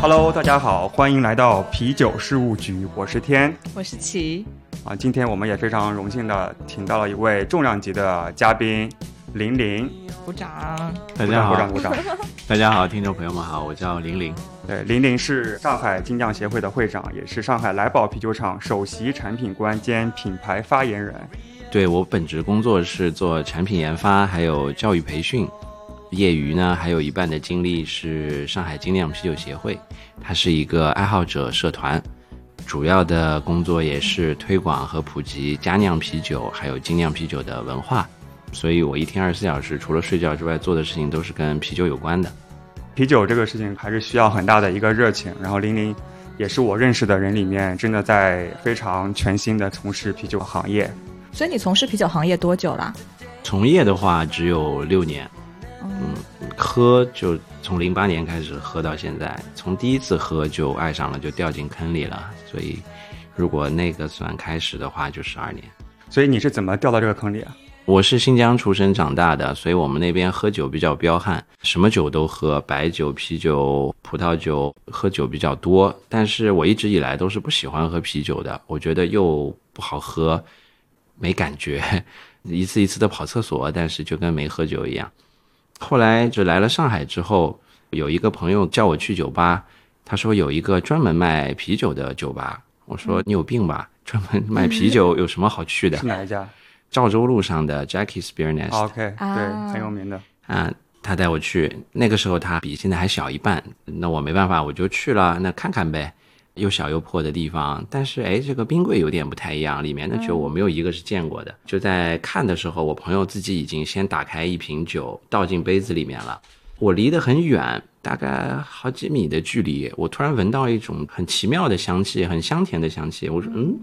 Hello，大家好，欢迎来到啤酒事务局，我是天我是齐，啊。今天我们也非常荣幸的请到了一位重量级的嘉宾玲玲，鼓掌。大家好，鼓掌鼓掌。大家好，听众朋友们好，我叫玲玲。对，玲玲是上海精酿协会的会长，也是上海来宝啤酒厂首席产品官兼品牌发言人。对我本职工作是做产品研发，还有教育培训。业余呢，还有一半的精力是上海精酿啤酒协会，它是一个爱好者社团，主要的工作也是推广和普及佳酿啤酒，还有精酿啤酒的文化。所以我一天二十四小时，除了睡觉之外，做的事情都是跟啤酒有关的。啤酒这个事情还是需要很大的一个热情，然后玲玲也是我认识的人里面真的在非常全心的从事啤酒行业。所以你从事啤酒行业多久了？从业的话只有六年，嗯，喝就从零八年开始喝到现在，从第一次喝就爱上了，就掉进坑里了。所以，如果那个算开始的话，就十二年。所以你是怎么掉到这个坑里啊？我是新疆出生长大的，所以我们那边喝酒比较彪悍，什么酒都喝，白酒、啤酒、葡萄酒，喝酒比较多。但是我一直以来都是不喜欢喝啤酒的，我觉得又不好喝，没感觉，一次一次的跑厕所，但是就跟没喝酒一样。后来就来了上海之后，有一个朋友叫我去酒吧，他说有一个专门卖啤酒的酒吧，我说你有病吧，专门卖啤酒 有什么好去的是？哪一家赵州路上的 Jackie's Beer Nest 哦？OK，啊对，很有名的。啊，他带我去，那个时候他比现在还小一半，那我没办法，我就去了，那看看呗，又小又破的地方，但是哎，这个冰柜有点不太一样，里面的酒我没有一个是见过的。就在看的时候，我朋友自己已经先打开一瓶酒，倒进杯子里面了，我离得很远，大概好几米的距离，我突然闻到一种很奇妙的香气，很香甜的香气，我说嗯，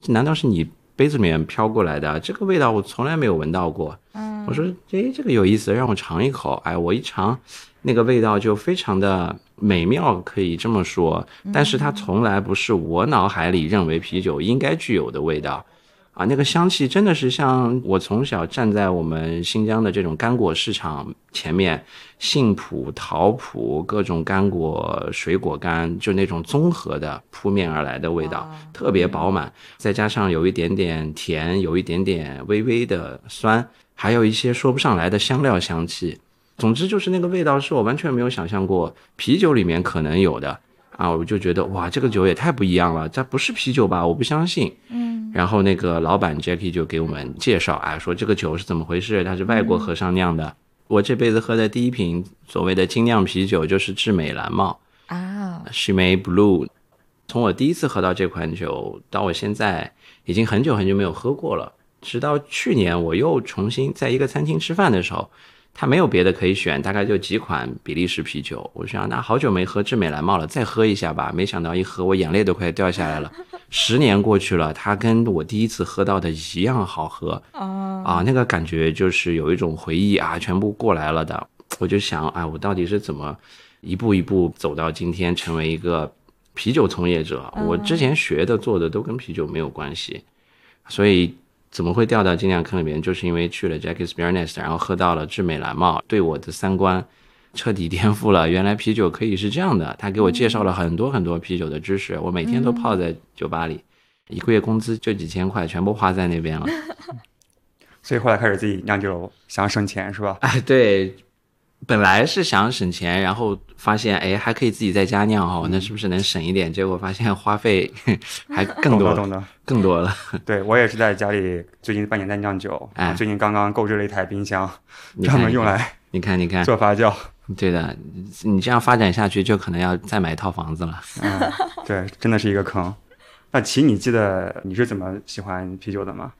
这难道是你杯子里面飘过来的？这个味道我从来没有闻到过。我说，诶，这个有意思，让我尝一口。哎，我一尝，那个味道就非常的美妙，可以这么说。但是它从来不是我脑海里认为啤酒应该具有的味道。啊，那个香气真的是像我从小站在我们新疆的这种干果市场前面，杏脯、桃脯各种干果、水果干，就那种综合的扑面而来的味道，特别饱满，再加上有一点点甜，有一点点微微的酸，还有一些说不上来的香料香气。总之就是那个味道是我完全没有想象过啤酒里面可能有的啊！我就觉得哇，这个酒也太不一样了，这不是啤酒吧？我不相信。嗯，然后那个老板 Jackie 就给我们介绍，啊，说这个酒是怎么回事？它是外国和尚酿的。我这辈子喝的第一瓶所谓的精酿啤酒就是智美蓝帽啊，s h i m a Blue。从我第一次喝到这款酒到我现在，已经很久很久没有喝过了。直到去年，我又重新在一个餐厅吃饭的时候，他没有别的可以选，大概就几款比利时啤酒。我想，那好久没喝智美蓝帽了，再喝一下吧。没想到一喝，我眼泪都快掉下来了。十年过去了，它跟我第一次喝到的一样好喝啊，啊！那个感觉就是有一种回忆啊，全部过来了的。我就想，哎，我到底是怎么一步一步走到今天，成为一个啤酒从业者？我之前学的、做的都跟啤酒没有关系，所以怎么会掉到精酿坑里面？就是因为去了 Jackie's Beer Nest，然后喝到了智美蓝帽，对我的三观彻底颠覆了。原来啤酒可以是这样的，他给我介绍了很多很多啤酒的知识，我每天都泡在酒吧里，一个月工资就几千块，全部花在那边了。所以后来开始自己酿酒，想省钱是吧？哎，对，本来是想省钱，然后发现哎还可以自己在家酿哈，那是不是能省一点？结果发现花费 还更多懂的。更多了。对我也是在家里最近半年在酿酒，哎最近刚刚购置了一台冰箱，专门用来你看，你看，做发酵。对的，你这样发展下去，就可能要再买一套房子了。嗯，对，真的是一个坑。那琪，你记得你是怎么喜欢啤酒的吗？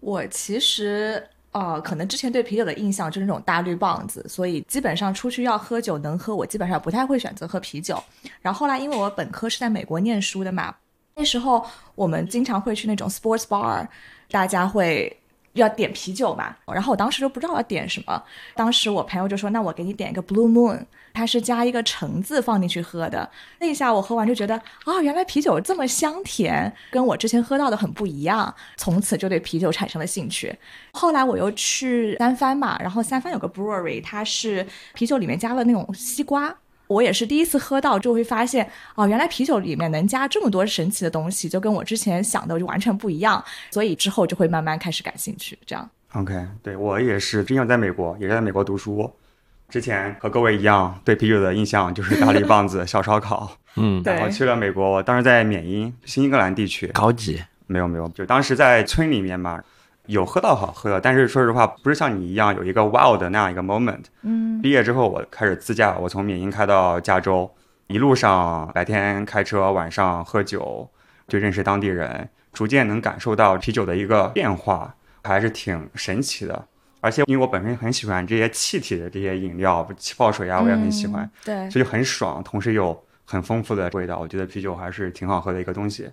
我其实呃，可能之前对啤酒的印象就是那种大绿棒子，所以基本上出去要喝酒能喝，我基本上不太会选择喝啤酒。然后后来因为我本科是在美国念书的嘛，那时候我们经常会去那种 sports bar，大家会要点啤酒嘛，然后我当时就不知道要点什么，当时我朋友就说：“那我给你点一个 Blue Moon，它是加一个橙子放进去喝的。”那一下我喝完就觉得啊、原来啤酒这么香甜，跟我之前喝到的很不一样，从此就对啤酒产生了兴趣。后来我又去三藩嘛，然后三藩有个 brewery，它是啤酒里面加了那种西瓜。我也是第一次喝到，就会发现哦，原来啤酒里面能加这么多神奇的东西，就跟我之前想的就完全不一样。所以之后就会慢慢开始感兴趣，这样。OK，对我也是，之前在美国，也是在美国读书。之前和各位一样，对啤酒的印象就是大力棒子、小烧烤。嗯，对然后去了美国，我当时在缅因，新英格兰地区。高级，没有没有，就当时在村里面嘛，有喝到好喝的，但是说实话，不是像你一样有一个 wow 的那样一个 moment。嗯毕业之后，我开始自驾，我从缅因开到加州，一路上白天开车，晚上喝酒，就认识当地人，逐渐能感受到啤酒的一个变化，还是挺神奇的。而且因为我本身很喜欢这些气体的这些饮料，气泡水啊，我也很喜欢，嗯对，所以就很爽，同时有很丰富的味道。我觉得啤酒还是挺好喝的一个东西，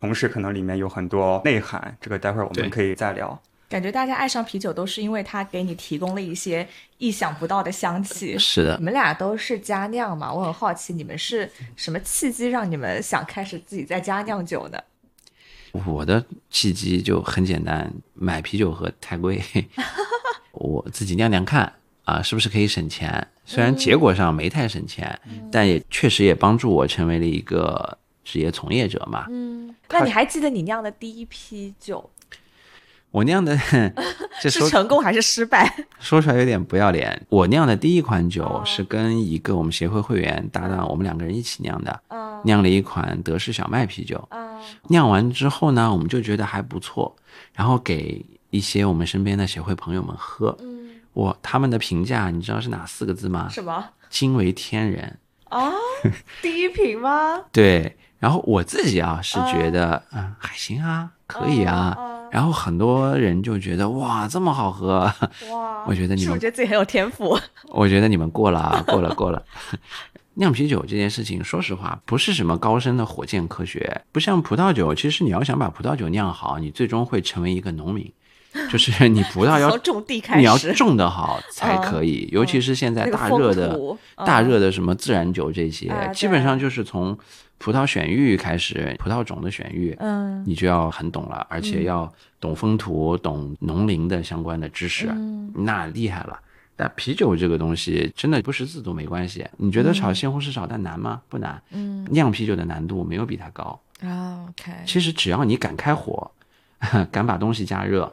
同时可能里面有很多内涵，这个待会儿我们可以再聊。感觉大家爱上啤酒都是因为它给你提供了一些意想不到的香气。是的你，们俩都是家酿嘛，我很好奇你们是什么契机让你们想开始自己在家酿酒呢？我的契机就很简单，买啤酒喝太贵，我自己酿酿看啊，是不是可以省钱？虽然结果上没太省钱，但也确实也帮助我成为了一个职业从业者嘛。嗯，那你还记得你酿的第一批酒 我酿的，这是成功还是失败？说出来有点不要脸。我酿的第一款酒哦是跟一个我们协会会员搭档，我们两个人一起酿的，嗯酿了一款德式小麦啤酒。嗯酿完之后呢，我们就觉得还不错，然后给一些我们身边的协会朋友们喝。嗯，我他们的评价你知道是哪四个字吗？什么惊为天人。啊？第一瓶吗？对，然后我自己啊是觉得，嗯，还行啊，可以啊。哦然后很多人就觉得哇，这么好喝，哇，我觉得你们是不是觉得自己很有天赋？我觉得你们过了啊，过了，过了。酿啤酒这件事情，说实话，不是什么高深的火箭科学，不像葡萄酒。其实你要想把葡萄酒酿好，你最终会成为一个农民，就是你葡萄要 种地开你要，种得好才可以。尤其是现在大热的、土大嗯热的什么自然酒这些，基本上就是从葡萄选育开始，葡萄种的选育，嗯你就要很懂了，而且要懂风土、懂农林的相关的知识，嗯那厉害了。但啤酒这个东西真的不识字都没关系。你觉得炒西红柿炒蛋难吗？不难。嗯酿啤酒的难度没有比它高。啊，OK，其实只要你敢开火，敢把东西加热，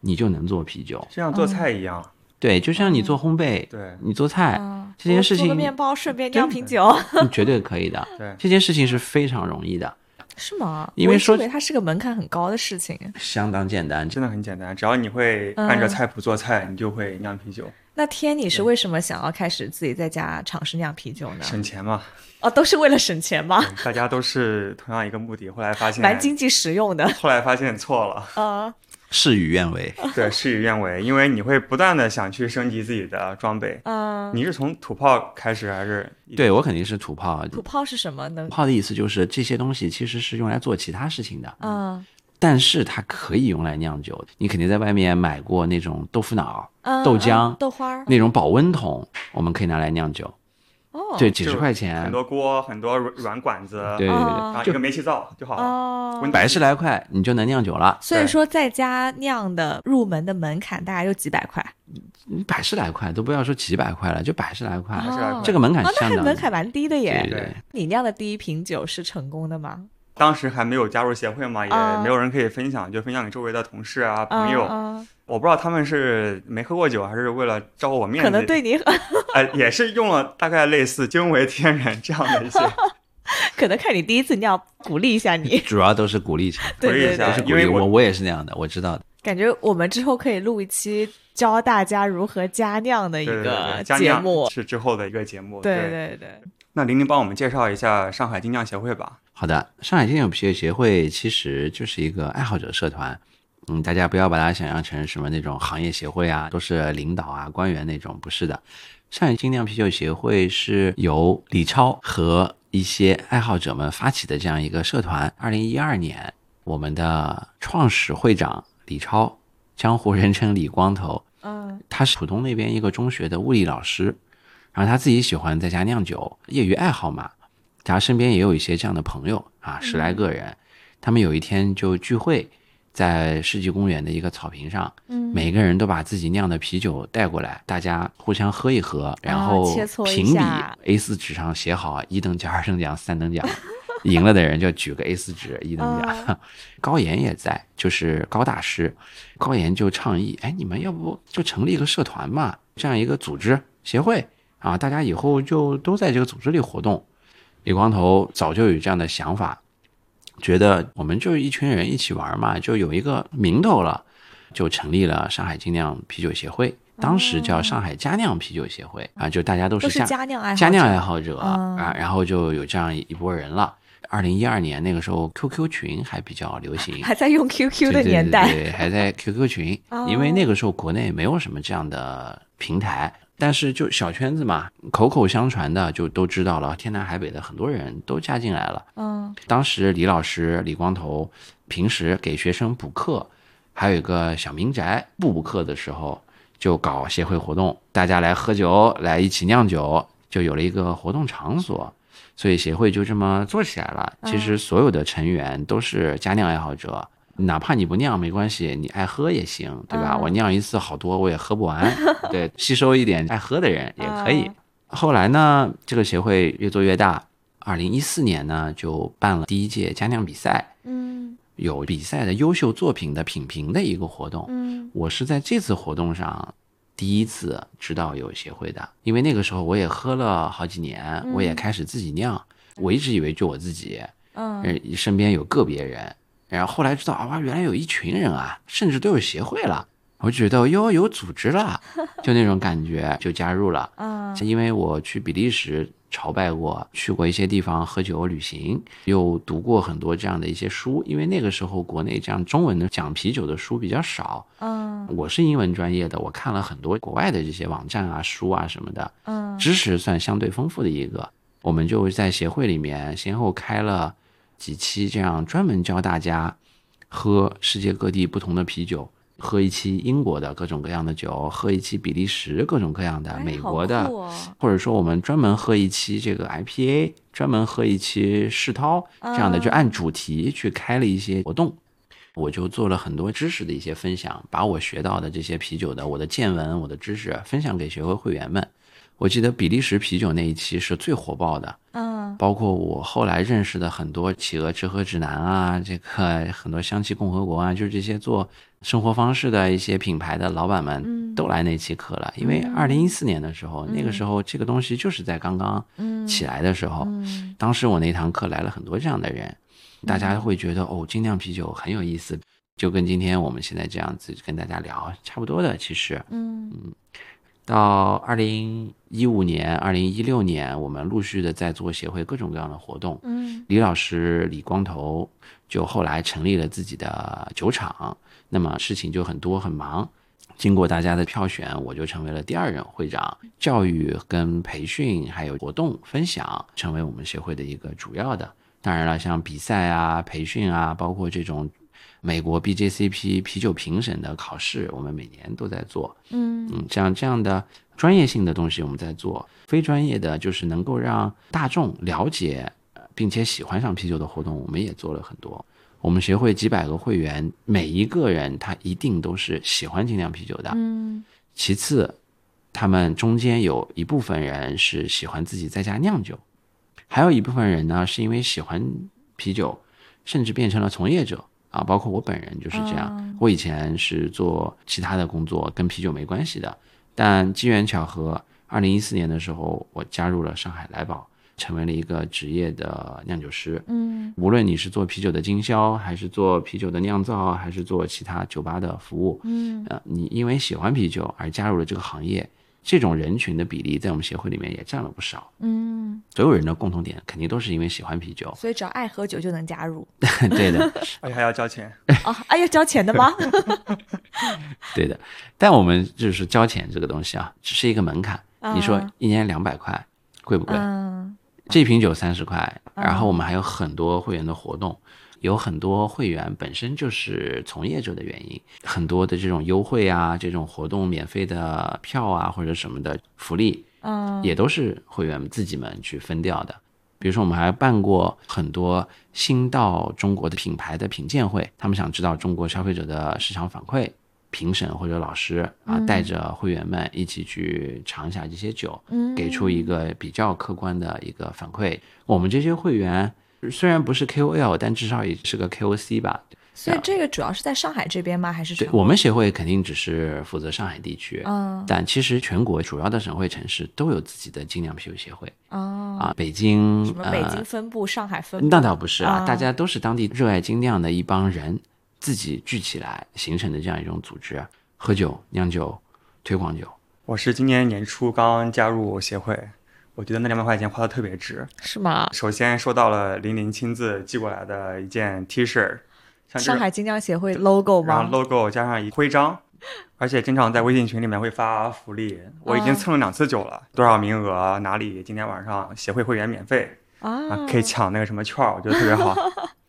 你就能做啤酒。就像做菜一样，对，就像你做烘焙，对你做菜，啊这件事情我做个面包顺便酿瓶酒，你绝对可以的。对这件事情是非常容易的，是吗？因为说我以为它是个门槛很高的事情。相当简单。真的很简单，只要你会按照菜谱做菜，你就会酿啤酒，那天你是为什么想要开始自己在家尝试酿啤酒呢？省钱嘛。哦，都是为了省钱吗？大家都是同样一个目的，后来发现蛮经济实用的。后来发现错了，呃，事与愿违。对，事与愿违，因为你会不断的想去升级自己的装备。嗯，你是从土炮开始还是？对我肯定是土炮。土炮是什么呢土？炮的意思就是这些东西其实是用来做其他事情的，嗯但是它可以用来酿酒。你肯定在外面买过那种豆腐脑、嗯，豆浆嗯豆花儿。那种保温桶，我们可以拿来酿酒。哦，对，几十块钱很，多锅，很多软软管子，对对对哦然后一个煤气灶就好了。哦，百十来块你就能酿酒了。所以说在家酿的入门的门槛大概就几百块。百十来块都不要说几百块了，就百十来块，百十来块这个门槛哦，那还相当。门槛蛮低的耶。对对你酿的第一瓶酒是成功的吗？当时还没有加入协会嘛，也啊没有人可以分享，就分享给周围的同事啊、朋友。嗯我不知道他们是没喝过酒，还是为了照顾我面嗯，子，可能对你，呃，也是用了大概类似“惊为天人”这样的一些 可能看你第一次酿，鼓励一下你。主要都是鼓励鼓励一下对，都是鼓因为我励我我也是那样的，我知道的。感觉我们之后可以录一期教大家如何加酿的一对对对个对，加酿节目。是之后的一个节目。对对对对，那玲玲帮我们介绍一下上海精酿协会吧。好的，上海精酿啤酒协会其实就是一个爱好者社团，嗯，大家不要把它想象成什么那种行业协会啊，都是领导啊、官员那种，不是的。上海精酿啤酒协会是由李超和一些爱好者们发起的这样一个社团。二零一二年，我们的创始会长李超江湖人称李光头。嗯他是浦东那边一个中学的物理老师，然后他自己喜欢在家酿酒，业余爱好嘛。他身边也有一些这样的朋友啊，十来个人。他们有一天就聚会，在世纪公园的一个草坪上，嗯每个人都把自己酿的啤酒带过来，大家互相喝一喝，然后评比 A 4纸上写好一等奖、二等奖、三等奖，赢了的人就举个 A 4纸一等奖。啊 高岩也在，就是高大师，高岩就倡议，哎，你们要不就成立一个社团嘛，这样一个组织协会啊，大家以后就都在这个组织里活动。李光头早就有这样的想法，觉得我们就一群人一起玩嘛，就有一个名头了，就成立了上海精酿啤酒协会，当时叫上海佳酿啤酒协会啊，就大家都都是是佳佳酿爱好者，佳酿爱好者嗯。啊，然后就有这样一波人了。二零一二年那个时候，QQ 群还比较流行，还在用 QQ 的年代，对对对还在 QQ 群，哦。因为那个时候国内没有什么这样的平台，但是就小圈子嘛，口口相传的就都知道了，天南海北的很多人都加进来了。嗯当时李老师李光头平时给学生补课，还有一个小民宅，不补课的时候就搞协会活动，大家来喝酒，来一起酿酒，就有了一个活动场所。所以协会就这么做起来了。其实所有的成员都是家酿爱好者，哪怕你不酿没关系，你爱喝也行，对吧？嗯我酿一次好多我也喝不完，对，吸收一点爱喝的人也可以。嗯后来呢，这个协会越做越大。二零一四年呢，就办了第一届佳酿比赛，嗯有比赛的优秀作品的品评的一个活动。嗯我是在这次活动上第一次知道有协会的，因为那个时候我也喝了好几年，我也开始自己酿，我一直以为就我自己，嗯呃，身边有个别人，然后后来知道啊，哇，原来有一群人啊，甚至都有协会了，我觉得哟有组织了，就那种感觉，就加入了。嗯因为我去比利时朝拜过，去过一些地方喝酒旅行，又读过很多这样的一些书。因为那个时候国内这样中文的讲啤酒的书比较少，嗯我是英文专业的，我看了很多国外的这些网站啊、书啊什么的，嗯知识算相对丰富的一个。我们就在协会里面先后开了几期，这样专门教大家喝世界各地不同的啤酒。喝一期英国的各种各样的酒，喝一期比利时各种各样的，哎美国的，或者说我们专门喝一期这个 IPA，专门喝一期世涛这样的，啊就按主题去开了一些活动。我就做了很多知识的一些分享，把我学到的这些啤酒的我的见闻、我的知识分享给学会会员们。我记得比利时啤酒那一期是最火爆的，嗯。包括我后来认识的很多企鹅吃喝指南啊，这个 很多香气共和国啊，就是这些做生活方式的一些品牌的老板们嗯。都来那期课了。因为二零一四年的时候，那个时候这个东西就是在刚刚嗯。起来的时候，嗯。当时我那堂课来了很多这样的人，大家会觉得哦，精酿啤酒很有意思，就跟今天我们现在这样子跟大家聊差不多的。其实嗯到二零一五年、二零一六年，我们陆续的在做协会各种各样的活动。嗯李老师李光头就后来成立了自己的酒厂，那么事情就很多很忙。经过大家的票选，我就成为了第二任会长。教育跟培训还有活动分享，成为我们协会的一个主要的。当然了，像比赛啊、培训啊，包括这种美国 BJCP 啤酒评审的考试，我们每年都在做。嗯嗯，像这样的专业性的东西我们在做，非专业的就是能够让大众了解呃并且喜欢上啤酒的活动，我们也做了很多。我们协会几百个会员，每一个人他一定都是喜欢精酿啤酒的。嗯其次，他们中间有一部分人是喜欢自己在家酿酒，还有一部分人呢是因为喜欢啤酒，甚至变成了从业者啊，包括我本人就是这样。哦我以前是做其他的工作，跟啤酒没关系的，但机缘巧合，二零一四年的时候，我加入了上海来宝，成为了一个职业的酿酒师。嗯无论你是做啤酒的经销，还是做啤酒的酿造，还是做其他酒吧的服务，嗯呃，你因为喜欢啤酒而加入了这个行业，这种人群的比例在我们协会里面也占了不少。嗯，所有人的共同点肯定都是因为喜欢啤酒，所以只要爱喝酒就能加入 对的，而且还要交钱。哦，哎要交钱的吗？对的。但我们就是交钱这个东西啊，只是一个门槛。你说啊一年两百块，贵不贵？嗯这瓶酒三十块，然后我们还有很多会员的活动，有很多会员本身就是从业者的原因，很多的这种优惠啊，这种活动免费的票啊或者什么的福利，嗯，也都是会员自己们去分掉的。比如说，我们还办过很多新到中国的品牌的品鉴会，他们想知道中国消费者的市场反馈，评审或者老师啊，带着会员们一起去尝一下这些酒，嗯给出一个比较客观的一个反馈。我们这些会员虽然不是 KOL，但至少也是个 KOC 吧。所以这个主要是在上海这边吗？还是对我们协会肯定只是负责上海地区，嗯但其实全国主要的省会城市都有自己的精酿啤酒协会哦，啊，北京什么北京呃分部、上海分部？那倒不是啊，啊大家都是当地热爱精酿的一帮人自己聚起来形成的这样一种组织，喝酒、酿酒、推广酒。我是今年年初刚加入协会，我觉得那两百块钱花的特别值。是吗？首先收到了林林亲自寄过来的一件 T 恤，像，上海精酿协会 logo 然后吗？logo 加上一徽章，而且经常在微信群里面会发福利。我已经啊蹭了两次酒了，多少名额哪里今天晚上协会会员免费啊，啊，可以抢那个什么券儿，我觉得特别好。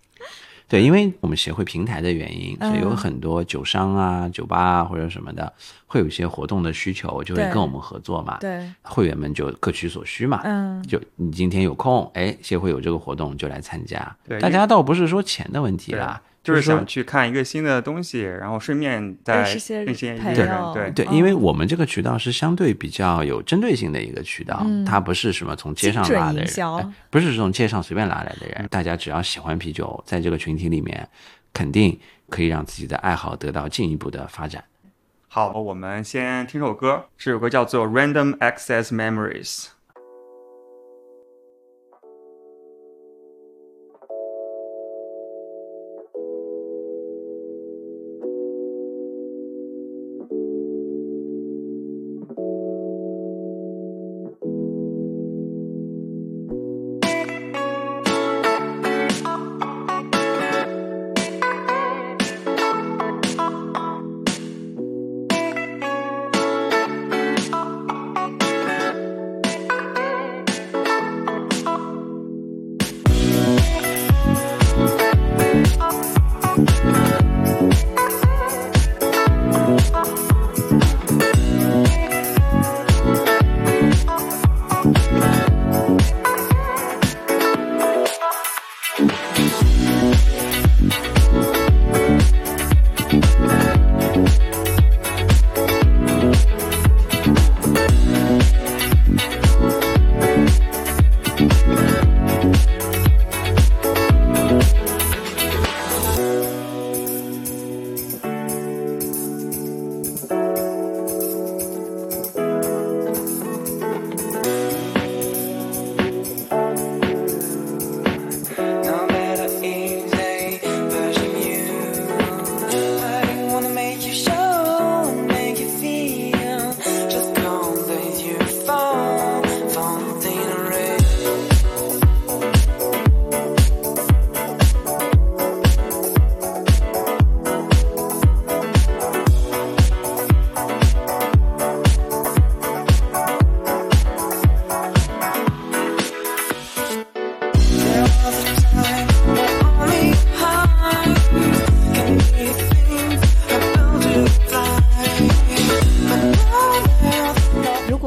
对，因为我们协会平台的原因，所以有嗯很多酒商啊、酒吧啊或者什么的，会有一些活动的需求，就会跟我们合作嘛。对，会员们就各取所需嘛。嗯，就你今天有空，哎，协会有这个活动就来参加。对大家倒不是说钱的问题啦，就是想去看一个新的东西，然后顺便再认识一些人友。对，对，嗯因为我们这个渠道是相对比较有针对性的一个渠道，嗯它不是什么从街上拉的人，哎不是从街上随便拉来的人。大家只要喜欢啤酒，在这个群体里面，肯定可以让自己的爱好得到进一步的发展。好，我们先听首歌，这首歌叫做《Random Access Memories》。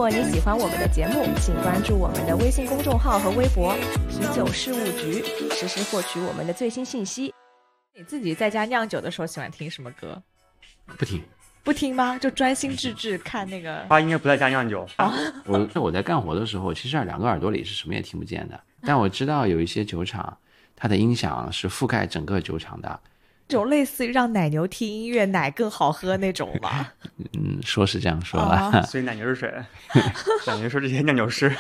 果你喜欢我们的节目，请关注我们的微信公众号和微博“啤酒事务局”，实时获取我们的最新信息。你自己在家酿酒的时候喜欢听什么歌？不听，不听吗？就专心致志看那个。他应该不在家酿酒，我我在干活的时候，其实两个耳朵里是什么也听不见的。但我知道有一些酒厂，它的音响是覆盖整个酒厂的。这种类似于让奶牛听音乐，奶更好喝那种吧？嗯，说是这样说了，啊所以奶牛是谁？奶牛说这些酿酒师。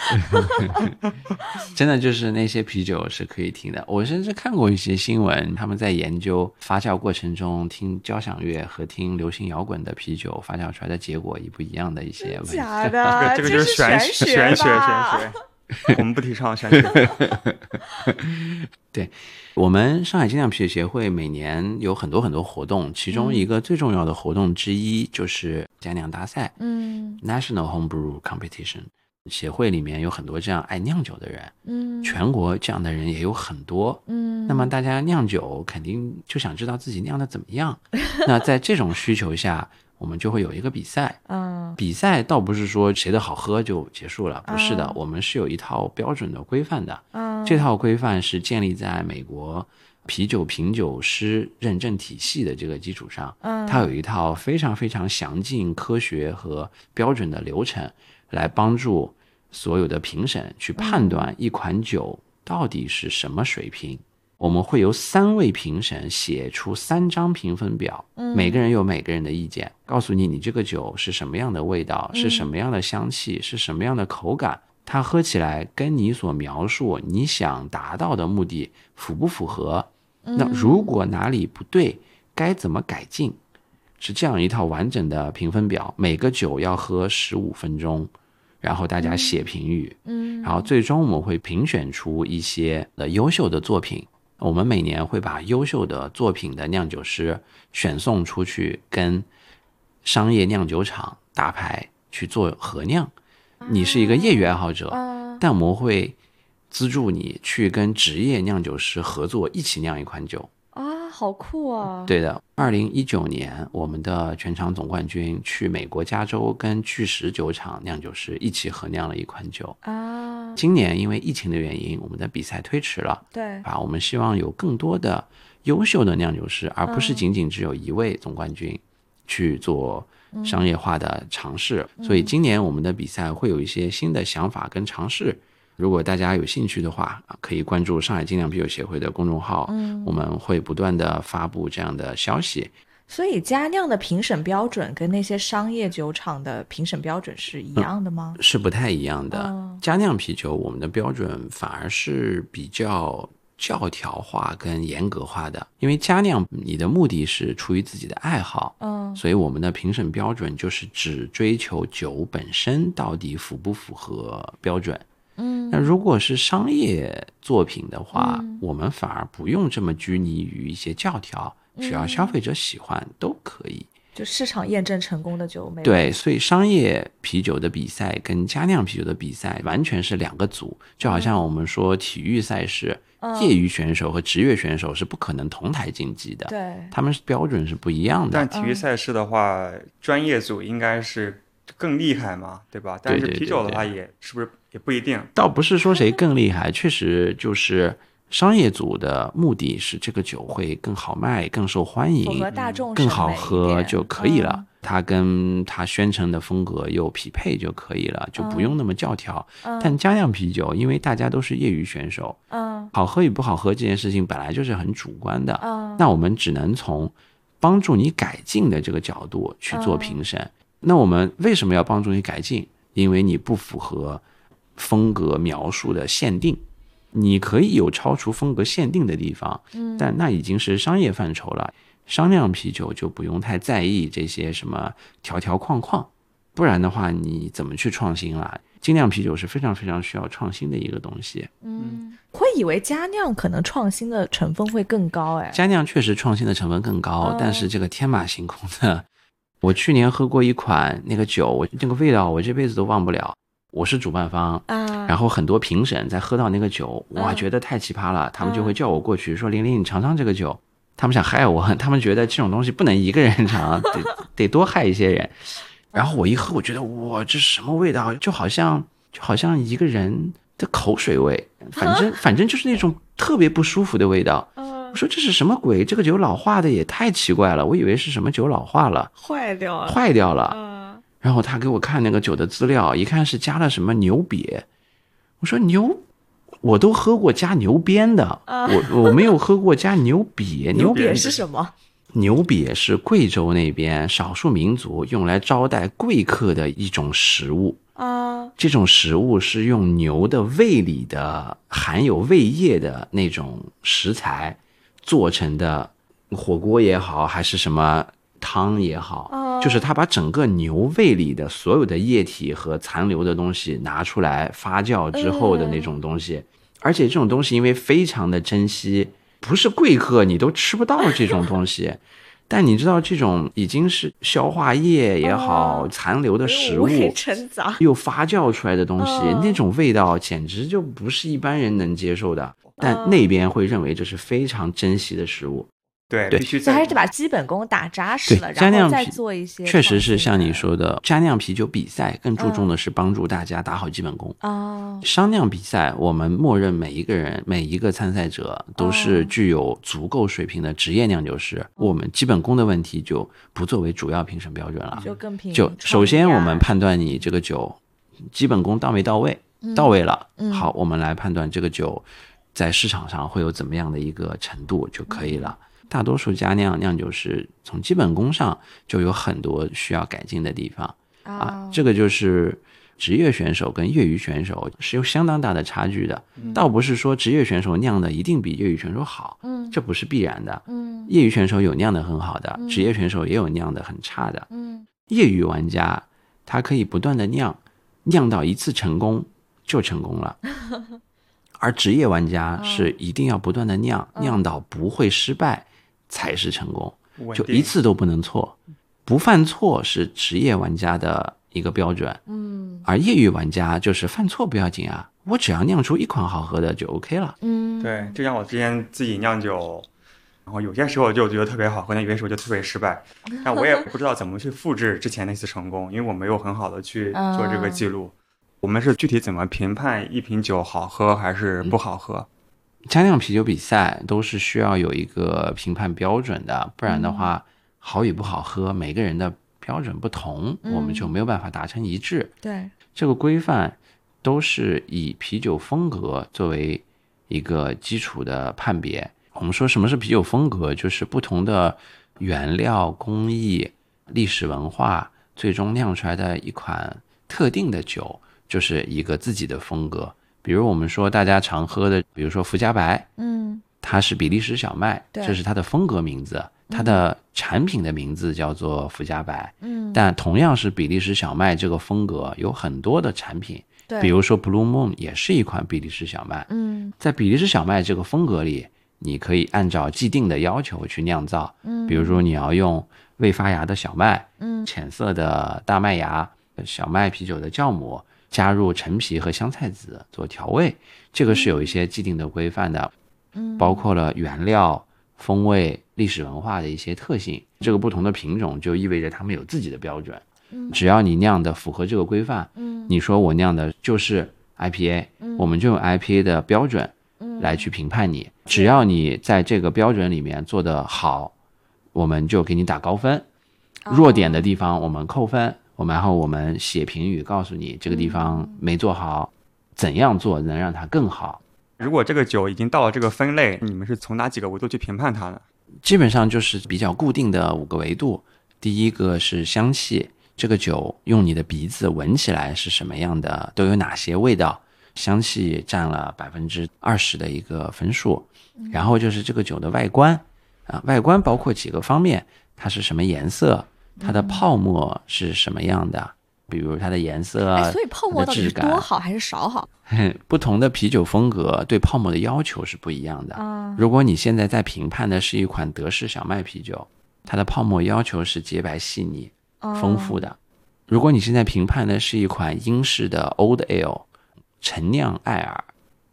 真的就是那些啤酒是可以听的。我甚至看过一些新闻，他们在研究发酵过程中听交响乐和听流行摇滚的啤酒发酵出来的结果一不一样的一些问题。假的，这个就是玄玄玄学吧玄学，我们不提倡玄学。我们上海精酿啤酒协会每年有很多很多活动，其中一个最重要的活动之一就是佳酿大赛嗯 （National Homebrew Competition）。协会里面有很多这样爱酿酒的人，嗯全国这样的人也有很多。嗯，那么大家酿酒肯定就想知道自己酿的怎么样。那在这种需求下，我们就会有一个比赛。嗯比赛倒不是说谁的好喝就结束了，不是的，嗯我们是有一套标准的规范的。嗯这套规范是建立在美国啤酒品酒师认证体系的这个基础上，嗯它有一套非常非常详尽、科学和标准的流程，来帮助所有的评审去判断一款酒到底是什么水平。我们会由三位评审写出三张评分表，每个人有每个人的意见，告诉你你这个酒是什么样的味道，是什么样的香气，是什么样的口感，它喝起来跟你所描述你想达到的目的符不符合？那如果哪里不对，该怎么改进？是这样一套完整的评分表，每个酒要喝十五分钟，然后大家写评语，嗯然后最终我们会评选出一些的优秀的作品。我们每年会把优秀的作品的酿酒师选送出去，跟商业酿酒厂大牌去做合酿。你是一个业余爱好者，嗯但我们会资助你去跟职业酿酒师合作，一起酿一款酒。啊，好酷啊！对的，二零一九年我们的全场总冠军去美国加州跟巨石酒厂酿酒师一起合酿了一款酒。啊，今年因为疫情的原因，我们的比赛推迟了。对，啊，我们希望有更多的优秀的酿酒师，而不是仅仅只有一位总冠军去做商业化的尝试。所以今年我们的比赛会有一些新的想法跟尝试。如果大家有兴趣的话，啊可以关注上海精酿啤酒协会的公众号，嗯我们会不断的发布这样的消息。所以佳酿的评审标准跟那些商业酒厂的评审标准是一样的吗？是不太一样的。哦佳酿啤酒，我们的标准反而是比较教条化跟严格化的，因为佳酿你的目的是出于自己的爱好，嗯所以我们的评审标准就是只追求酒本身到底符不符合标准。嗯。那如果是商业作品的话，我们反而不用这么拘泥于一些教条，只要消费者喜欢都可以。就市场验证成功的酒，没有对，所以商业啤酒的比赛跟佳酿啤酒的比赛完全是两个组，就好像我们说体育赛事，业余选手和职业选手是不可能同台竞技的，对。他们是标准是不一样的但。体育赛事的话，专业组应该是更厉害嘛，对吧？但是啤酒的话对也是不是也不一定。倒不是说谁更厉害，确实就是商业组的目的是这个酒会更好卖、更受欢符迎合、大众更好喝就可以了嗯。它跟它宣称的风格又匹配就可以了，就不用那么教条。但家酿啤酒，因为大家都是业余选手，嗯好喝与不好喝这件事情本来就是很主观的。嗯那我们只能从帮助你改进的这个角度去做评审。那我们为什么要帮助你改进？因为你不符合风格描述的限定，你可以有超出风格限定的地方，但那已经是商业范畴了。商酿啤酒就不用太在意这些什么条条框框，不然的话你怎么去创新啦？精酿啤酒是非常非常需要创新的一个东西。嗯，会以为加酿可能创新的成分会更高，哎，加酿确实创新的成分更高，哦但是这个天马行空的，我去年喝过一款那个酒，我那个味道我这辈子都忘不了。我是主办方，啊，然后很多评审在喝到那个酒，哇，嗯觉得太奇葩了，他们就会叫我过去说：“玲玲，你尝尝这个酒。”他们想害我，他们觉得这种东西不能一个人尝，得 得多害一些人。然后我一喝，我觉得哇，这是什么味道？就好像就好像一个人的口水味，反正 反正就是那种特别不舒服的味道。嗯我说这是什么鬼？这个酒老化的也太奇怪了，我以为是什么酒老化了，坏掉了，坏掉了。嗯然后他给我看那个酒的资料，一看是加了什么牛瘪。我说牛，我都喝过加牛鞭的，我我没有喝过加。牛瘪牛瘪是什么？牛瘪是贵州那边少数民族用来招待贵客的一种食物。啊，这种食物是用牛的胃里的含有胃液的那种食材做成的，火锅也好，还是什么汤也好，哦就是他把整个牛胃里的所有的液体和残留的东西拿出来发酵之后的那种东西，而且这种东西因为非常的珍惜，不是贵客你都吃不到这种东西。但你知道，这种已经是消化液也好，哦残留的食物。又发酵出来的东西，嗯那种味道简直就不是一般人能接受的。嗯但那边会认为这是非常珍惜的食物。对，对必须在所以还是得把基本功打扎实了，，然后再做一些。确实是像你，说的，加酿啤酒比赛更注重的是帮助大家打好基本功。哦，商酿比赛，我们默认每一个人、每一个参赛者都是哦具有足够水平的职业酿酒师，我们基本功的问题就不作为主要评审标准了。就更凭就首先我们判断你这个酒基本功到没到位，到位了，嗯好，我们来判断这个酒在市场上会有怎么样的一个程度就可以了。大多数家酿酿酒师从基本功上就有很多需要改进的地方啊啊，，这个就是职业选手跟业余选手是有相当大的差距的。倒不是说职业选手酿的一定比业余选手好，嗯这不是必然的。嗯业余选手有酿的很好的，职业选手也有酿的很差的。嗯业余玩家他可以不断的酿，酿到一次成功就成功了，而职业玩家是一定要不断的酿，酿到不会失败才是成功，就一次都不能错，不犯错是职业玩家的一个标准，嗯而业余玩家就是犯错不要紧啊，我只要酿出一款好喝的就 OK 了。嗯，对，就像我之前自己酿酒，然后有些时候就觉得特别好喝，那有些时候就特别失败。但我也不知道怎么去复制之前那次成功，因为我没有很好的去做这个记录。我们是具体怎么评判一瓶酒好喝还是不好喝？家酿啤酒比赛都是需要有一个评判标准的，不然的话，好与不好喝，每个人的标准不同，我们就没有办法达成一致。对，这个规范都是以啤酒风格作为一个基础的判别。我们说什么是啤酒风格，就是不同的原料、工艺、历史文化，最终酿出来的一款特定的酒，就是一个自己的风格。比如我们说大家常喝的，比如说福加白，嗯它是比利时小麦，对这是它的风格名字，它的产品的名字叫做福加白。嗯，但同样是比利时小麦这个风格，有很多的产品，对，比如说 Blue Moon 也是一款比利时小麦。嗯在比利时小麦这个风格里，你可以按照既定的要求去酿造，嗯，比如说你要用未发芽的小麦，嗯浅色的大麦芽，小麦啤酒的酵母，加入陈皮和香菜籽做调味，这个是有一些既定的规范的，嗯，包括了原料、风味、历史文化的一些特性。这个不同的品种就意味着他们有自己的标准。只要你酿的符合这个规范，嗯你说我酿的就是 IPA，我们就用 IPA 的标准嗯来去评判你。只要你在这个标准里面做得好，我们就给你打高分。弱点的地方我们扣分，我们然后我们写评语告诉你这个地方没做好，怎样做能让它更好。如果这个酒已经到了这个分类，你们是从哪几个维度去评判它呢？基本上就是比较固定的五个维度。第一个是香气，这个酒用你的鼻子闻起来是什么样的，都有哪些味道，香气占了百分之二十的一个分数。然后就是这个酒的外观，啊，外观包括几个方面，它是什么颜色，它的泡沫是什么样的，比如它的颜色，哎，所以泡沫到底多好还是少好 不同的啤酒风格对泡沫的要求是不一样的。啊？如果你现在在评判的是一款德式小麦啤酒，它的泡沫要求是洁白细腻、丰富的；如果你现在评判的是一款英式的 Old Ale 陈酿艾尔，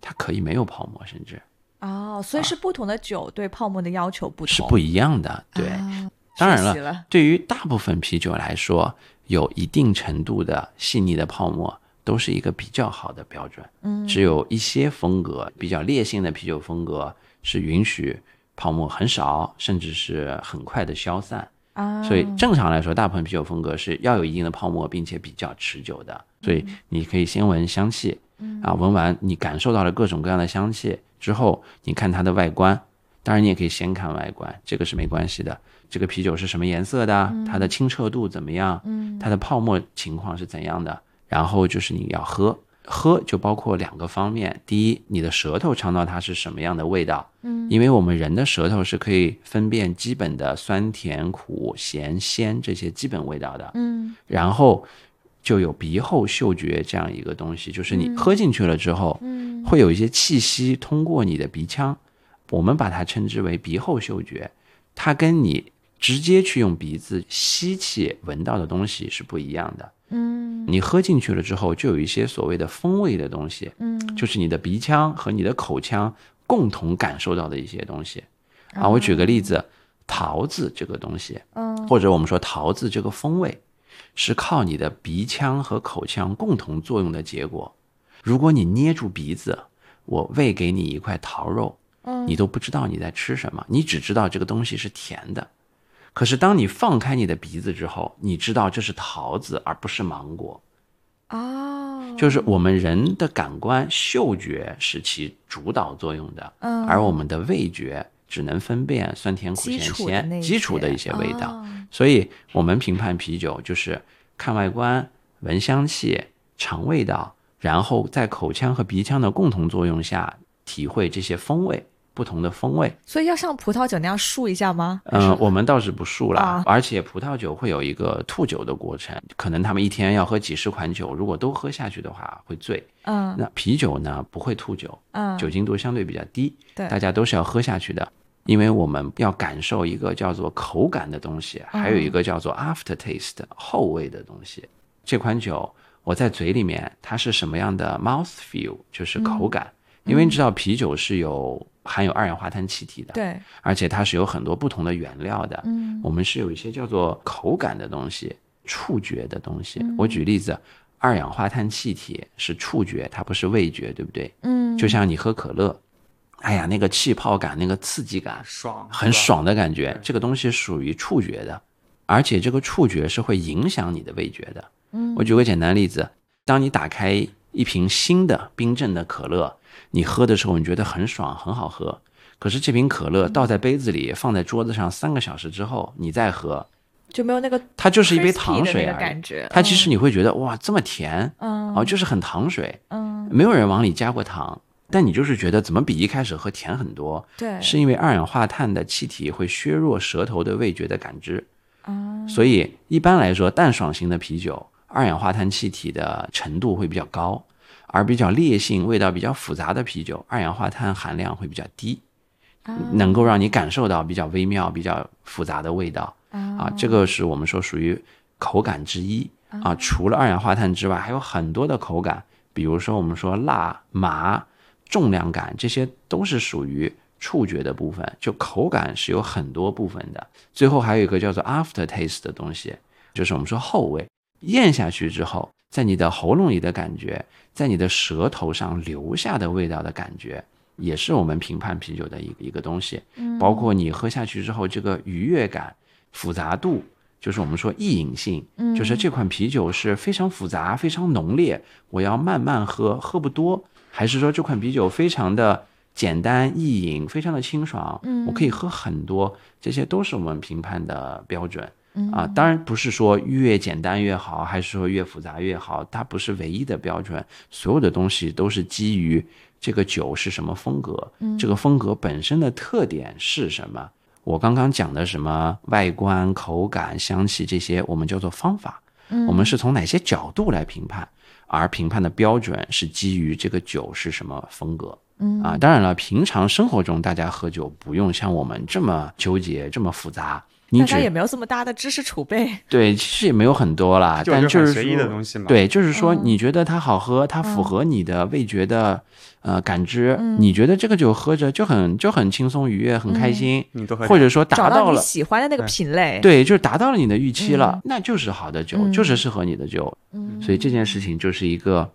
它可以没有泡沫，甚至哦，所以是不同的酒对泡沫的要求不同，是不一样的。对，啊当然了对于大部分啤酒来说，有一定程度的细腻的泡沫都是一个比较好的标准。嗯只有一些风格比较烈性的啤酒风格是允许泡沫很少，甚至是很快的消散。啊，所以正常来说，大部分啤酒风格是要有一定的泡沫，并且比较持久的。所以你可以先闻香气，啊，闻完你感受到了各种各样的香气之后，你看它的外观。当然，你也可以先看外观，这个是没关系的。这个啤酒是什么颜色的？它的清澈度怎么样？它的泡沫情况是怎样的？然后就是你要喝，喝就包括两个方面。第一，你的舌头尝到它是什么样的味道，嗯，因为我们人的舌头是可以分辨基本的酸甜苦咸鲜这些基本味道的，嗯然后就有鼻后嗅觉这样一个东西，就是你喝进去了之后，嗯会有一些气息通过你的鼻腔，我们把它称之为鼻后嗅觉，它跟你直接去用鼻子吸气闻到的东西是不一样的。嗯你喝进去了之后，就有一些所谓的风味的东西，嗯就是你的鼻腔和你的口腔共同感受到的一些东西。啊，我举个例子，桃子这个东西，嗯或者我们说桃子这个风味，是靠你的鼻腔和口腔共同作用的结果。如果你捏住鼻子，我喂给你一块桃肉，嗯你都不知道你在吃什么，你只知道这个东西是甜的。可是当你放开你的鼻子之后，你知道这是桃子而不是芒果。哦，就是我们人的感官嗅觉是起主导作用的，嗯而我们的味觉只能分辨酸甜苦基咸鲜基础的一些味道。哦所以我们评判啤酒就是看外观、闻香气、尝味道，然后在口腔和鼻腔的共同作用下，体会这些风味，不同的风味。所以要像葡萄酒那样漱一下吗？嗯，我们倒是不漱啦，啊而且葡萄酒会有一个吐酒的过程，可能他们一天要喝几十款酒，如果都喝下去的话会醉。嗯那啤酒呢不会吐酒，嗯，酒精度相对比较低，对大家都是要喝下去的，因为我们要感受一个叫做口感的东西，还有一个叫做 after taste 后味的东西。这款酒我在嘴里面它是什么样的 mouth feel，就是口感，因为你知道啤酒是有含有二氧化碳气体的，对，而且它是有很多不同的原料的。嗯我们是有一些叫做口感的东西、触觉的东西。嗯我举例子，二氧化碳气体是触觉，它不是味觉，对不对？嗯，就像你喝可乐，哎呀，那个气泡感、那个刺激感，爽，很爽的感觉，这个东西属于触觉的，而且这个触觉是会影响你的味觉的。嗯我举个简单例子，当你打开一瓶新的冰镇的可乐，你喝的时候你觉得很爽，很好喝。可是这瓶可乐倒在杯子里，放在桌子上三个小时之后，你再喝，就没有那个它就是一杯糖水的感觉。它其实你会觉得哇这么甜，嗯哦就是很糖水，嗯没有人往里加过糖，但你就是觉得怎么比一开始喝甜很多？对是因为二氧化碳的气体会削弱舌头的味觉的感知，啊所以一般来说，淡爽型的啤酒二氧化碳气体的程度会比较高，而比较烈性、味道比较复杂的啤酒，二氧化碳含量会比较低，能够让你感受到比较微妙、比较复杂的味道啊。这个是我们说属于口感之一啊。除了二氧化碳之外，还有很多的口感，比如说我们说辣、麻、重量感，这些都是属于触觉的部分。就口感是有很多部分的。最后还有一个叫做 after taste 的东西，就是我们说后味，咽下去之后，在你的喉咙里的感觉，在你的舌头上留下的味道的感觉。也是我们评判啤酒的一个一个东西，包括你喝下去之后这个愉悦感、复杂度，就是我们说易饮性，就是这款啤酒是非常复杂、非常浓烈，我要慢慢喝，喝不多，还是说这款啤酒非常的简单易饮，非常的清爽，我可以喝很多，这些都是我们评判的标准。啊，当然不是说越简单越好，还是说越复杂越好，它不是唯一的标准。所有的东西都是基于这个酒是什么风格，这个风格本身的特点是什么。我刚刚讲的什么外观、口感、香气这些，我们叫做方法。我们是从哪些角度来评判，而评判的标准是基于这个酒是什么风格。嗯啊，当然了，平常生活中大家喝酒不用像我们这么纠结、这么复杂。你只大家也没有这么大的知识储备。对，其实也没有很多啦，就但就是随意的东西嘛对，就是说你觉得它好喝，它符合你的味觉的、呃感知，你觉得这个酒喝着就很就很轻松愉悦，很开心，或者说达到你到了。喜欢的那个品类，对，就是达到了你的预期了，那就是好的酒，就是适合你的酒。所以这件事情就是一个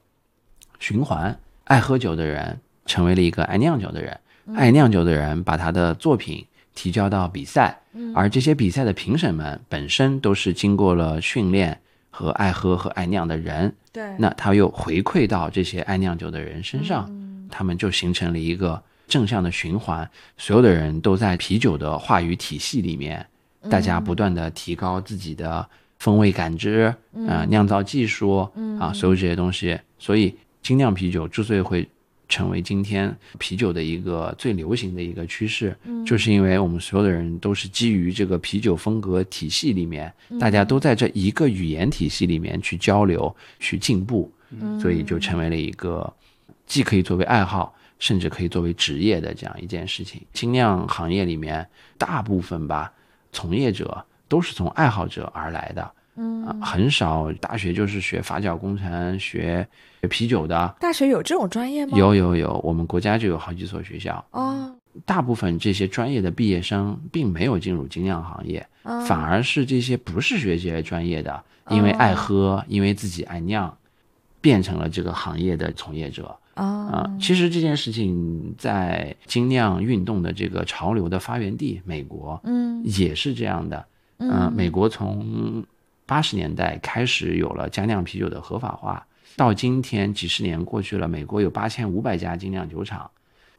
循环。爱喝酒的人成为了一个爱酿酒的人，爱酿酒的人把他的作品提交到比赛，而这些比赛的评审们本身都是经过了训练和爱喝和爱酿的人，对。那他又回馈到这些爱酿酒的人身上，他们就形成了一个正向的循环。所有的人都在啤酒的话语体系里面，大家不断的提高自己的风味感知，呃，酿造技术，嗯。啊，所有这些东西。所以精酿啤酒之所以会成为今天啤酒的一个最流行的一个趋势，就是因为我们所有的人都是基于这个啤酒风格体系里面，大家都在这一个语言体系里面去交流、去进步，所以就成为了一个既可以作为爱好，甚至可以作为职业的这样一件事情。精酿行业里面，大部分吧，从业者都是从爱好者而来的。嗯、很少大学就是学发酵工程、学学啤酒的。大学有这种专业吗？有有有，我们国家就有好几所学校。哦，大部分这些专业的毕业生并没有进入精酿行业，哦反而是这些不是学这些专业的，因为爱喝，因为自己爱酿，变成了这个行业的从业者。啊、啊，其实这件事情在精酿运动的这个潮流的发源地美国，嗯也是这样的。嗯、美国从八十年代开始有了精酿啤酒的合法化，到今天几十年过去了，美国有八千五百家精酿酒厂，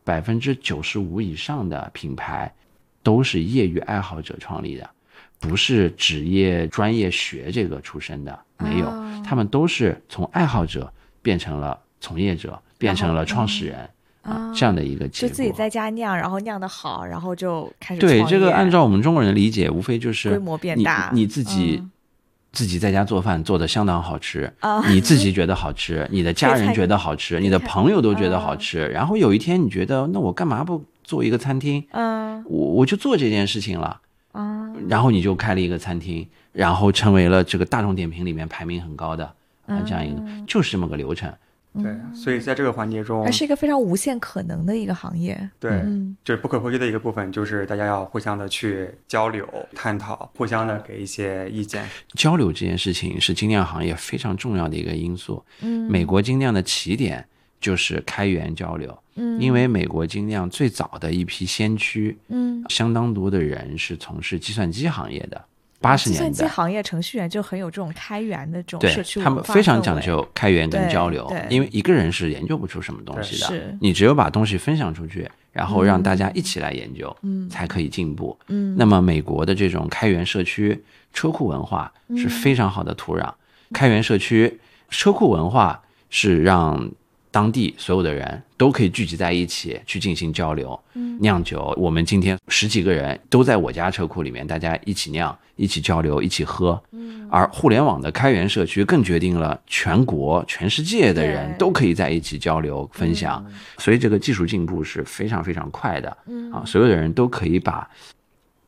百分之九十五以上的品牌都是业余爱好者创立的，不是职业专业学这个出身的，没有，哦。他们都是从爱好者变成了从业者，变成了创始人。啊，这样的一个结果，就自己在家酿，然后酿的好，然后就开始对这个按照我们中国人的理解，无非就是规模变大。你自己、嗯自己在家做饭做的相当好吃，啊。你自己觉得好吃，你的家人觉得好吃，你的朋友都觉得好嗯。吃，然后有一天你觉得，那我干嘛不做一个餐厅？嗯。我我就做这件事情了，啊。然后你就开了一个餐厅，然后成为了这个大众点评里面排名很高的啊这样一个，就是这么个流程。对，所以在这个环节中还，是一个非常无限可能的一个行业。对，嗯就是不可或缺的一个部分，就是大家要互相的去交流、探讨，互相的给一些意见。交流这件事情是精酿行业非常重要的一个因素。嗯美国精酿的起点就是开源交流，嗯因为美国精酿最早的一批先驱，嗯，相当多的人是从事计算机行业的，八十年代计算机。行业程序员就很有这种开源的这种对社区他们非常讲究开源跟交流，因为一个人是研究不出什么东西的是，你只有把东西分享出去，然后让大家一起来研究，嗯才可以进步。嗯那么美国的这种开源社区车库文化嗯是非常好的土壤。开源社区车库文化是让当地所有的人都可以聚集在一起去进行交流。嗯酿酒，我们今天十几个人都在我家车库里面，大家一起酿、一起交流、一起喝。嗯而互联网的开源社区更决定了全国、全世界的人都可以在一起交流、分享，所以这个技术进步是非常非常快的。嗯啊，所有的人都可以把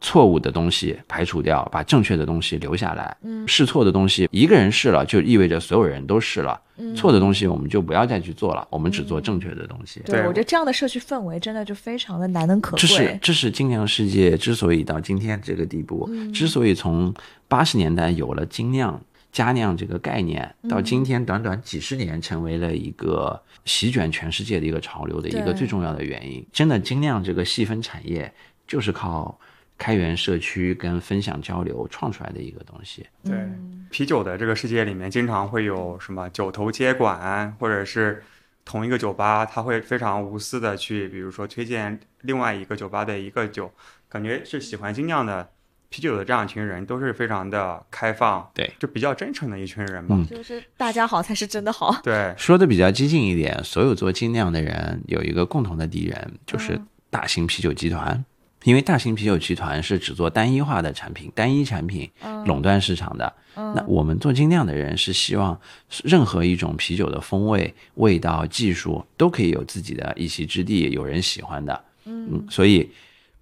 错误的东西排除掉，把正确的东西留下来。嗯试错的东西，一个人试了，就意味着所有人都试了。嗯错的东西我们就不要再去做了，我们只做正确的东西。对，对我觉得这样的社区氛围真的就非常的难能可贵这是。这是精酿世界之所以到今天这个地步，嗯之所以从八十年代有了精酿、加酿这个概念，嗯到今天短短几十年成为了一个席卷全世界的一个潮流的一个最重要的原因。真的，精酿这个细分产业就是靠开源社区跟分享交流创出来的一个东西。对，嗯啤酒的这个世界里面，经常会有什么酒头接管，或者是同一个酒吧，他会非常无私的去，比如说推荐另外一个酒吧的一个酒，感觉是喜欢精酿的啤酒的这样一群人，都是非常的开放，对，就比较真诚的一群人吧。嗯就是大家好才是真的好。对，说的比较激进一点，所有做精酿的人有一个共同的敌人，就是大型啤酒集团。因为大型啤酒集团是只做单一化的产品、单一产品，垄断市场的。那我们做精酿的人是希望任何一种啤酒的风味、味道、技术都可以有自己的一席之地，有人喜欢的。嗯，所以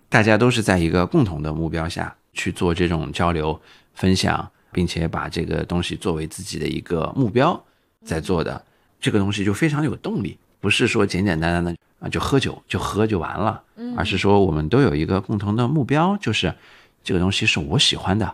大家都是在一个共同的目标下去做这种交流、分享，并且把这个东西作为自己的一个目标在做的，这个东西就非常有动力，不是说简简单单的啊就喝酒就喝就完了，而是说我们都有一个共同的目标，就是这个东西是我喜欢的，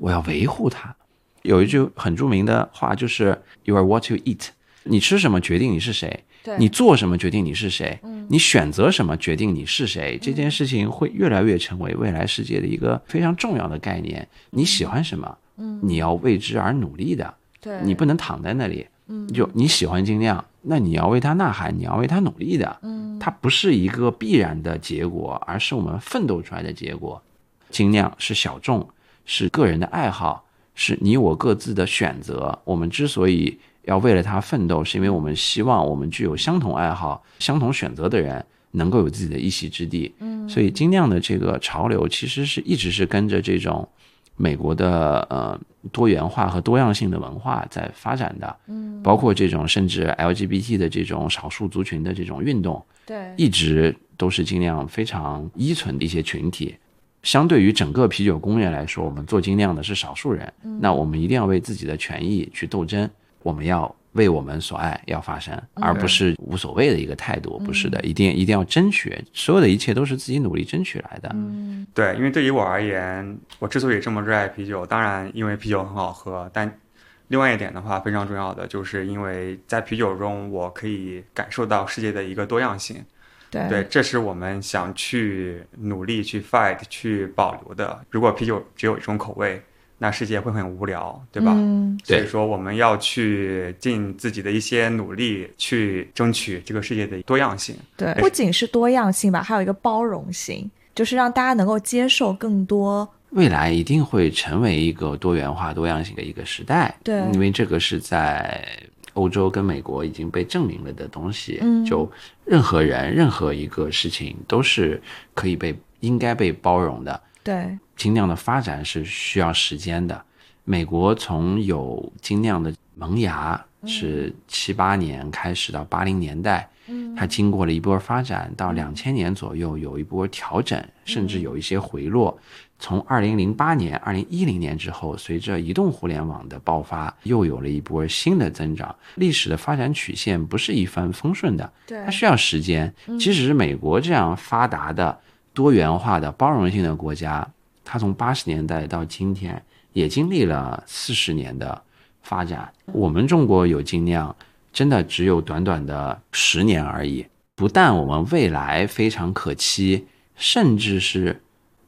我要维护它。有一句很著名的话，就是 “You are what you eat”，你吃什么决定你是谁，对你做什么决定你是谁，你选择什么决定你是谁。这件事情会越来越成为未来世界的一个非常重要的概念。你喜欢什么，你要为之而努力的，对你不能躺在那里。就你喜欢精酿，那你要为他呐喊，你要为他努力的。嗯，它不是一个必然的结果，而是我们奋斗出来的结果。精酿是小众，是个人的爱好，是你我各自的选择。我们之所以要为了它奋斗，是因为我们希望我们具有相同爱好、相同选择的人能够有自己的一席之地。嗯，所以精酿的这个潮流其实是一直是跟着这种美国的呃多元化和多样性的文化在发展的。嗯，包括这种甚至 LGBT 的这种少数族群的这种运动，对一直都是尽量非常依存的一些群体。相对于整个啤酒工业来说，我们做精酿的是少数人，那我们一定要为自己的权益去斗争，我们要为我们所爱要发生，而不是无所谓的一个态度，不是的，一定一定要争取，所有的一切都是自己努力争取来的。对，因为对于我而言，我之所以这么热爱啤酒，当然因为啤酒很好喝，但另外一点的话，非常重要的就是因为在啤酒中，我可以感受到世界的一个多样性。对对，这是我们想去努力去 fight 去保留的。如果啤酒只有一种口味，那世界会很无聊，对吧？嗯，所以说，我们要去尽自己的一些努力，去争取这个世界的多样性。对，不仅是多样性吧，还有一个包容性，就是让大家能够接受更多。未来一定会成为一个多元化、多样性的一个时代。对因为这个是在欧洲跟美国已经被证明了的东西。嗯就任何人、任何一个事情都是可以被、应该被包容的。对，精酿的发展是需要时间的。美国从有精酿的萌芽是七八年开始到八零年代，它经过了一波发展，到两千年左右有一波调整，甚至有一些回落。从二零零八年、二零一零年之后，随着移动互联网的爆发，又有了一波新的增长。历史的发展曲线不是一帆风顺的，它需要时间。即使是美国这样发达的、多元化的、包容性的国家，它从八十年代到今天也经历了四十年的发展。我们中国有精酿，真的只有短短的十年而已。不但我们未来非常可期，甚至是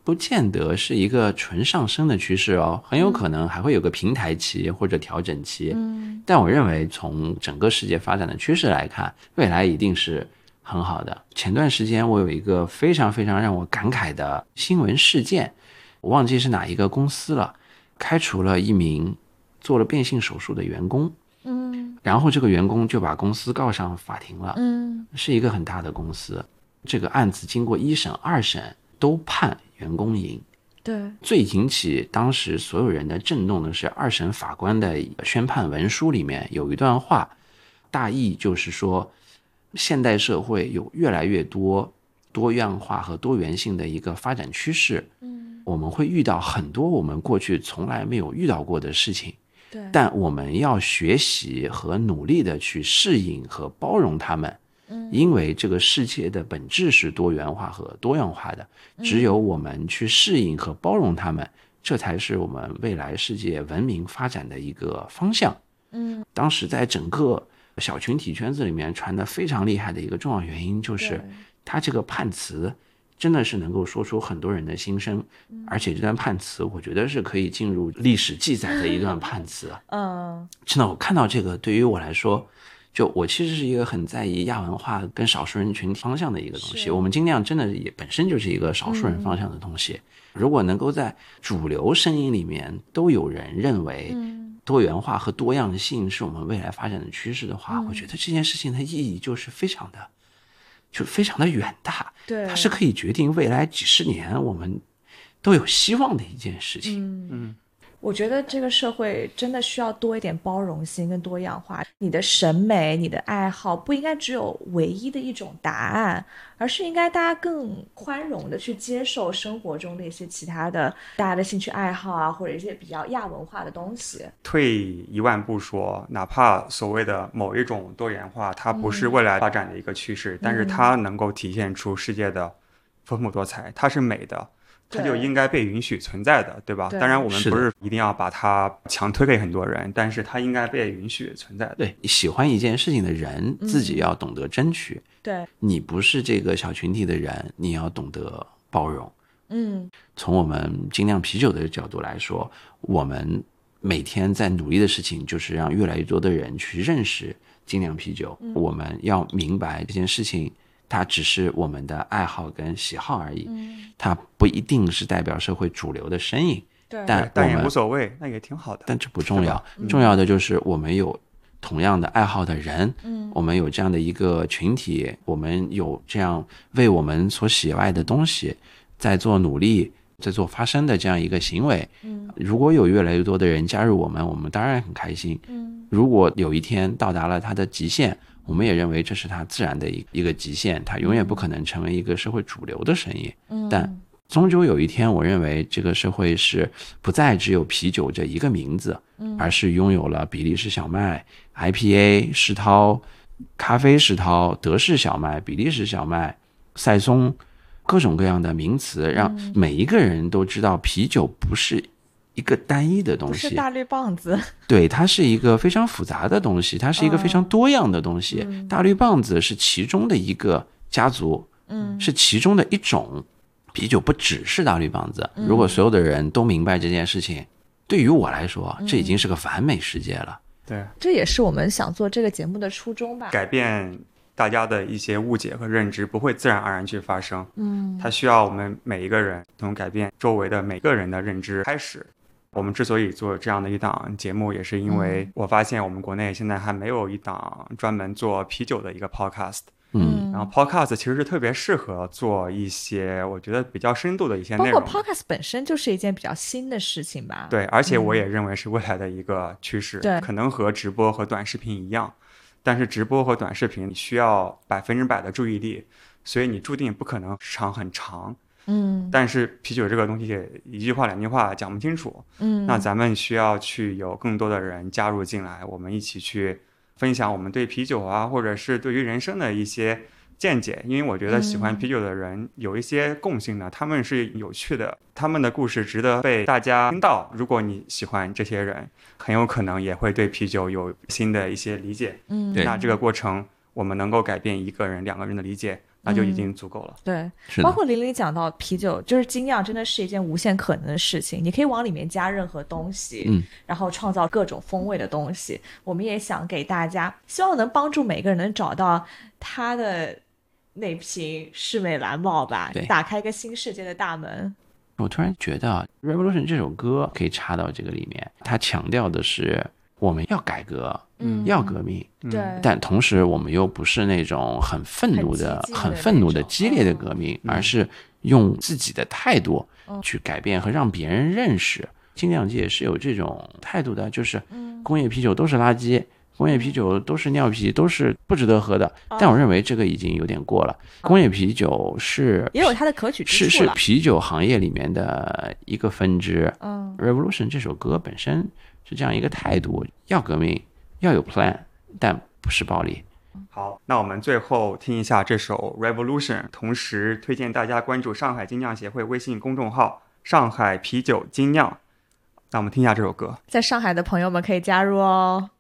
不见得是一个纯上升的趋势哦，很有可能还会有个平台期或者调整期。嗯，但我认为从整个世界发展的趋势来看，未来一定是很好的。前段时间我有一个非常非常让我感慨的新闻事件，我忘记是哪一个公司了，开除了一名做了变性手术的员工，嗯。然后这个员工就把公司告上法庭了。嗯。是一个很大的公司，这个案子经过一审、二审都判员工赢。对，最引起当时所有人的震动的是，二审法官的宣判文书里面有一段话，大意就是说，现代社会有越来越多多样化和多元性的一个发展趋势，嗯我们会遇到很多我们过去从来没有遇到过的事情，对，但我们要学习和努力的去适应和包容他们。嗯因为这个世界的本质是多元化和多样化的，只有我们去适应和包容他们，这才是我们未来世界文明发展的一个方向。嗯当时在整个小群体圈子里面传的非常厉害的一个重要原因，就是他这个判词真的是能够说出很多人的心声，而且这段判词我觉得是可以进入历史记载的一段判词。嗯真的，我看到这个，对于我来说，就我其实是一个很在意亚文化跟少数人群体方向的一个东西。我们精酿真的也本身就是一个少数人方向的东西。如果能够在主流声音里面都有人认为嗯多元化和多样性是我们未来发展的趋势的话，我觉得这件事情的意义就是非常的，就非常的远大。对，它是可以决定未来几十年我们都有希望的一件事情。嗯嗯，我觉得这个社会真的需要多一点包容心跟多样化。你的审美、你的爱好不应该只有唯一的一种答案，而是应该大家更宽容的去接受生活中的一些其他的大家的兴趣爱好啊，或者一些比较亚文化的东西。退一万步说，哪怕所谓的某一种多元化，它不是未来发展的一个趋势，但是它能够体现出世界的丰富多彩，它是美的，它就应该被允许存在的，对吧？对当然，我们不是一定要把它强推给很多人，但是它应该被允许存在的。对，喜欢一件事情的人自己要懂得争取。对，你不是这个小群体的人，你要懂得包容。嗯从我们精酿啤酒的角度来说，我们每天在努力的事情就是让越来越多的人去认识精酿啤酒。我们要明白这件事情，它只是我们的爱好跟喜好而已，嗯，它不一定是代表社会主流的身影。对，但但也我们无所谓，那也挺好的。但这不重要，重要的就是我们有同样的爱好的人，嗯我们有这样的一个群体，我们有这样为我们所喜爱的东西在做努力，在做发声的这样一个行为。嗯如果有越来越多的人加入我们，我们当然很开心。嗯如果有一天到达了他的极限，我们也认为这是它自然的一一个极限，它永远不可能成为一个社会主流的声音。嗯，但终究有一天，我认为这个社会是不再只有啤酒这一个名字，而是拥有了比利时小麦、IPA、世涛、咖啡世涛、德式小麦、比利时小麦、赛松，各种各样的名词，让每一个人都知道啤酒不是一个单一的东西，是大绿棒子，对，它是一个非常复杂的东西，它是一个非常多样的东西。大绿棒子是其中的一个家族，嗯是其中的一种。啤酒不只是大绿棒子，如果所有的人都明白这件事情，对于我来说，这已经是个完美世界了。对，这也是我们想做这个节目的初衷吧。改变大家的一些误解和认知不会自然而然去发生，嗯，它需要我们每一个人从改变周围的每个人的认知开始。我们之所以做这样的一档节目，也是因为我发现我们国内现在还没有一档专门做啤酒的一个 podcast。嗯，然后 podcast 其实是特别适合做一些我觉得比较深度的一些内容包括 podcast 本身就是一件比较新的事情吧。对，而且我也认为是未来的一个趋势，对可能和直播和短视频一样，但是直播和短视频你需要百分之百的注意力，所以你注定不可能时长很长。嗯但是啤酒这个东西，一句话两句话讲不清楚，嗯，那咱们需要去有更多的人加入进来，我们一起去分享我们对啤酒啊，或者是对于人生的一些见解。因为我觉得喜欢啤酒的人有一些共性的，他们是有趣的，他们的故事值得被大家听到。如果你喜欢这些人，很有可能也会对啤酒有新的一些理解。嗯那这个过程，我们能够改变一个人、两个人的理解，那就已经足够了。对，是，包括玲玲讲到啤酒，就是精酿，真的是一件无限可能的事情。你可以往里面加任何东西，嗯，然后创造各种风味的东西。我们也想给大家，希望能帮助每个人能找到他的那瓶世美蓝帽吧对，打开一个新世界的大门。我突然觉得啊，《Revolution》这首歌可以插到这个里面，它强调的是我们要改革，嗯。要革命，对，但同时我们又不是那种很愤怒的、很的很愤怒的、激烈的嗯革命，而是用自己的态度嗯。去改变和让别人认识。精酿界是有这种态度的，就是嗯。工业啤酒都是垃圾，工业啤酒都是尿啤，都是不值得喝的。哦但我认为这个已经有点过了。工业啤酒是也有它的可取之是是。啤酒行业里面的一个分支。嗯。Revolution 这首歌本身是这样一个态度：要革命，要有 plan，但不是暴力。好，那我们最后听一下这首《Revolution》，同时推荐大家关注上海精酿协会微信公众号“上海啤酒精酿”。那我们听一下这首歌。在上海的朋友们可以加入哦。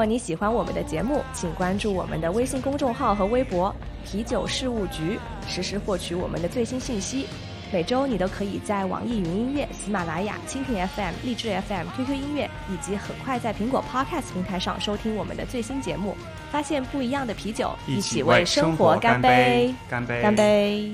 果你喜欢我们的节目，请关注我们的微信公众号和微博“啤酒事务局”，实时获取我们的最新信息。每周你都可以在网易云音乐、喜马拉雅、蜻蜓 FM、荔枝 FM、QQ 音乐以及很快在苹果 Podcast 平台上收听我们的最新节目，发现不一样的啤酒，一起为生活干杯！干杯！干杯！